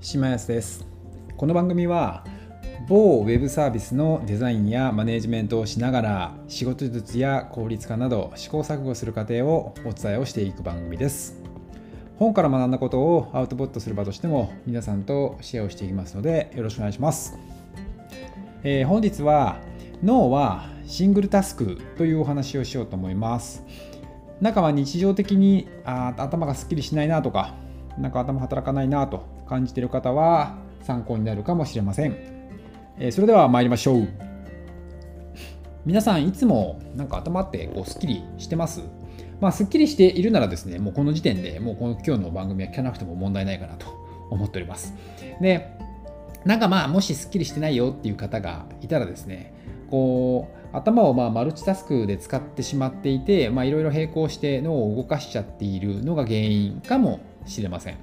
島安です。この番組は某ウェブサービスのデザインやマネジメントをしながら仕事術や効率化など試行錯誤する過程をお伝えをしていく番組です。本から学んだことをアウトプットする場としても皆さんとシェアをしていきますのでよろしくお願いします、えー、本日は脳はシングルタスクというお話をしようと思います。中は日常的にあ頭がすっきりしないなとかなんか頭働かないなと感じている方は参考になるかもしれません、えー、それでは参りましょう。皆さんいつもなんか頭ってこうすっきりしてます？まあ、すっきりしているならですね、もうこの時点でもうこの今日の番組は聞かなくても問題ないかなと思っております。で、なんかまあ、もしすっきりしてないよっていう方がいたらですね、こう、頭をまあマルチタスクで使ってしまっていて、いろいろ並行して脳を動かしちゃっているのが原因かもしれません。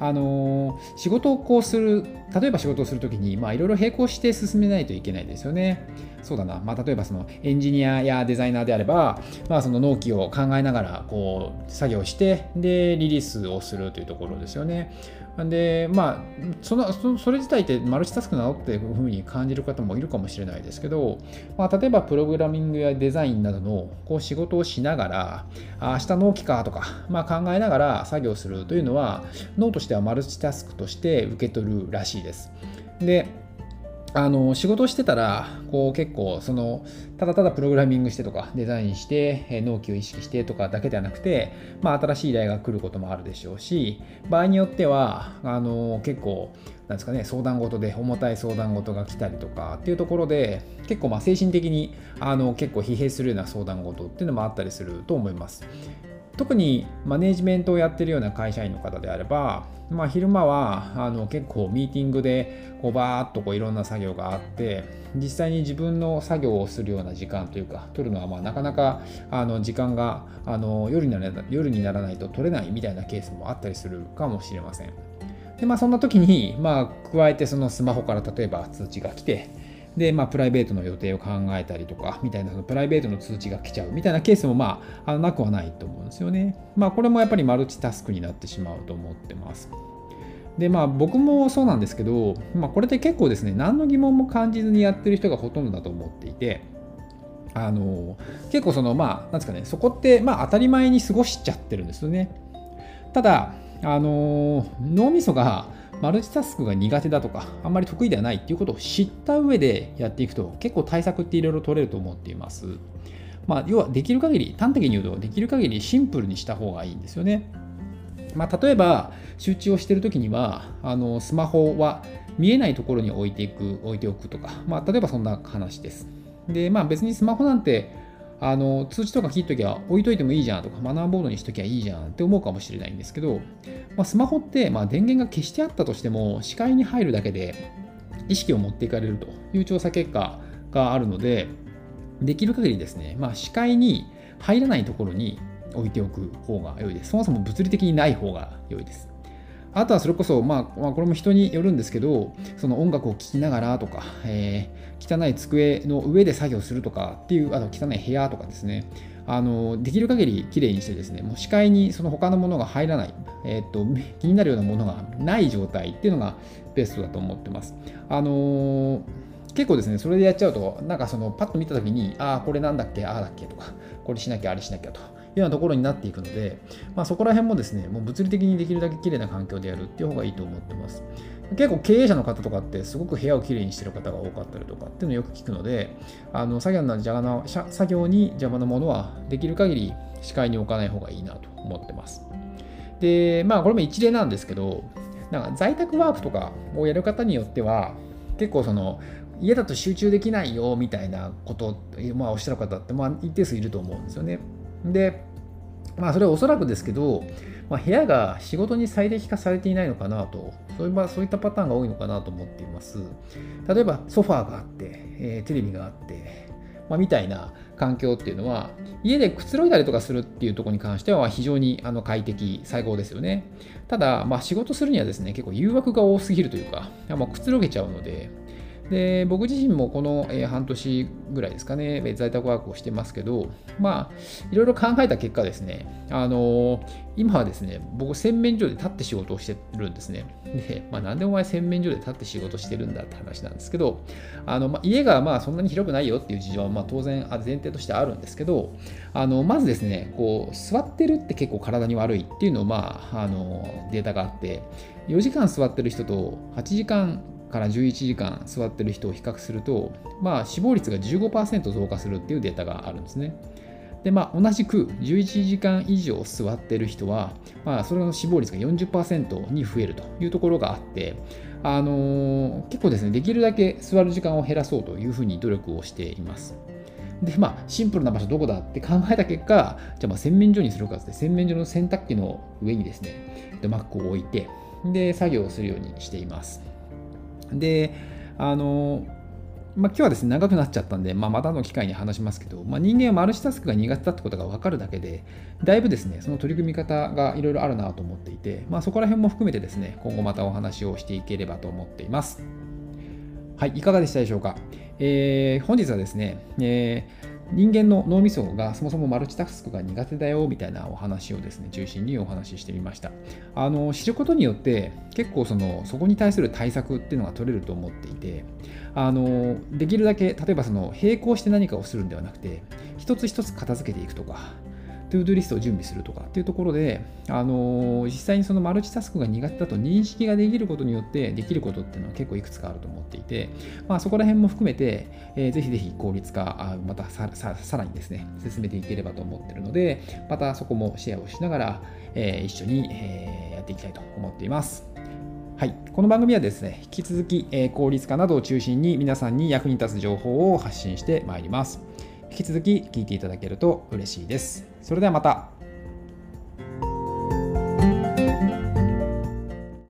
あの仕事をこうする例えば仕事をするときにいろいろ並行して進めないといけないですよね。そうだな、まあ、例えばそのエンジニアやデザイナーであれば、まあ、その納期を考えながらこう作業してでリリースをするというところですよね。でまあそのそれ自体ってマルチタスクなのっていうふうに感じる方もいるかもしれないですけど、まあ、例えばプログラミングやデザインなどのこう仕事をしながらあ明日納期かとか、まあ、考えながら作業するというのは脳としてはマルチタスクとして受け取るらしいです。であの仕事してたらこう結構そのただただプログラミングしてとかデザインして納期を意識してとかだけではなくて、まあ、新しい依頼が来ることもあるでしょうし場合によってはあの結構なんですかね相談事で重たい相談事が来たりとかっていうところで結構まあ精神的にあの結構疲弊するような相談事っていうのもあったりすると思います。特にマネジメントをやってるような会社員の方であれば、まあ、昼間はあの結構ミーティングでこうバーッとこういろんな作業があって実際に自分の作業をするような時間というか取るのはまあなかなかあの時間があの夜になら夜にならないと取れないみたいなケースもあったりするかもしれません。でまあそんな時に、まあ、加えてそのスマホから例えば通知が来てで、まあ、プライベートの予定を考えたりとか、みたいな、プライベートの通知が来ちゃうみたいなケースも、まあ、あのなくはないと思うんですよね。まあ、これもやっぱりマルチタスクになってしまうと思ってます。で、まあ、僕もそうなんですけど、まあ、これって結構ですね、何の疑問も感じずにやってる人がほとんどだと思っていて、あの結構その、まあ、なんですかね、そこって、まあ、当たり前に過ごしちゃってるんですよね。ただ、あの脳みそがマルチタスクが苦手だとか、あんまり得意ではないっていうことを知った上でやっていくと、結構対策っていろいろ取れると思っています。まあ、要はできる限り、端的に言うと、できる限りシンプルにした方がいいんですよね。まあ、例えば、集中をしているときには、あのスマホは見えないところに置いていく、置いておくとか、まあ、例えばそんな話です。で、まあ別にスマホなんてあの通知とか切っときゃ置いといてもいいじゃんとかマナーボードにしときゃいいじゃんって思うかもしれないんですけど、まあ、スマホって、まあ、電源が消してあったとしても視界に入るだけで意識を持っていかれるという調査結果があるのでできる限りですね、まあ、視界に入らないところに置いておく方が良いです。そもそも物理的にない方が良いです。あとはそれこそ、まあ、まあ、これも人によるんですけど、その音楽を聴きながらとか、えー、汚い机の上で作業するとかっていう、あと汚い部屋とかですね、あのできる限りきれいにしてですね、もう視界にその他のものが入らない、えー、っと、気になるようなものがない状態っていうのがベストだと思ってます。あのー結構ですね、それでやっちゃうと、なんかそのパッと見たときに、ああ、これなんだっけ、ああだっけとか、これしなきゃ、あれしなきゃというようなところになっていくので、まあ、そこら辺もですね、もう物理的にできるだけ綺麗な環境でやるっていう方がいいと思ってます。結構経営者の方とかってすごく部屋をきれいにしてる方が多かったりとかっていうのをよく聞くので、あの作業の邪魔な作業に邪魔なものはできる限り視界に置かない方がいいなと思ってます。で、まあこれも一例なんですけど、なんか在宅ワークとかをやる方によっては、結構その家だと集中できないよみたいなことを、まあ、おっしゃる方ってまあ一定数いると思うんですよね。で、まあそれはおそらくですけど、まあ、部屋が仕事に最適化されていないのかなと、そういそういったパターンが多いのかなと思っています。例えばソファーがあって、えー、テレビがあって、まあ、みたいな環境っていうのは、家でくつろいだりとかするっていうところに関しては非常にあの快適、最高ですよね。ただ、まあ、仕事するにはですね、結構誘惑が多すぎるというか、まあ、くつろげちゃうので、で僕自身もこの、え半年ぐらいですかね、在宅ワークをしてますけど、まあ、いろいろ考えた結果ですね、あの今はですね、僕、洗面所で立って仕事をしてるんですね。で、まあ、なんでお前洗面所で立って仕事してるんだって話なんですけど、あのまあ、家がまあそんなに広くないよっていう事情はまあ当然前提としてあるんですけど、あのまずですね、こう座ってるって結構体に悪いっていうのを、まあ、あのデータがあって、4時間座ってる人と8時間から11時間座ってる人を比較すると、まあ、死亡率が15%増加するっていうデータがあるんですね。で、まあ、同じく11時間以上座ってる人は、まあ、それの死亡率が40%に増えるというところがあって、あのー、結構ですね、できるだけ座る時間を減らそうというふうに努力をしています。で、まあ、シンプルな場所どこだって 考えた結果、じゃあまあ洗面所にするかって洗面所の洗濯機の上にですね、マックを置いて、で、作業をするようにしています。で、あの、まあ、今日はですね、長くなっちゃったんで、まあ、またの機会に話しますけど、まあ、人間はマルチタスクが苦手だってことが分かるだけで、だいぶですね、その取り組み方がいろいろあるなと思っていて、まあ、そこら辺も含めてですね、今後またお話をしていければと思っています。はい、いかがでしたでしょうか？えー、本日はですね、えー人間の脳みそがそもそもマルチタスクが苦手だよみたいなお話をですね中心にお話ししてみました。あの知ることによって結構そのそこに対する対策っていうのが取れると思っていてあのできるだけ例えばその並行して何かをするんではなくて一つ一つ片付けていくとかトゥードゥリストを準備するとかっていうところで、あの実際にそのマルチタスクが苦手だと認識ができることによってできることっていうのは結構いくつかあると思っていて、まあ、そこら辺も含めて、えー、ぜひぜひ効率化、あまたさらにですね、進めていければと思ってるので、またそこもシェアをしながら、えー、一緒に、えー、やっていきたいと思っています。はい、この番組はですね、引き続き、え効率化などを中心に皆さんに役に立つ情報を発信してまいります。引き続き聞いていただけると嬉しいです。それではまた。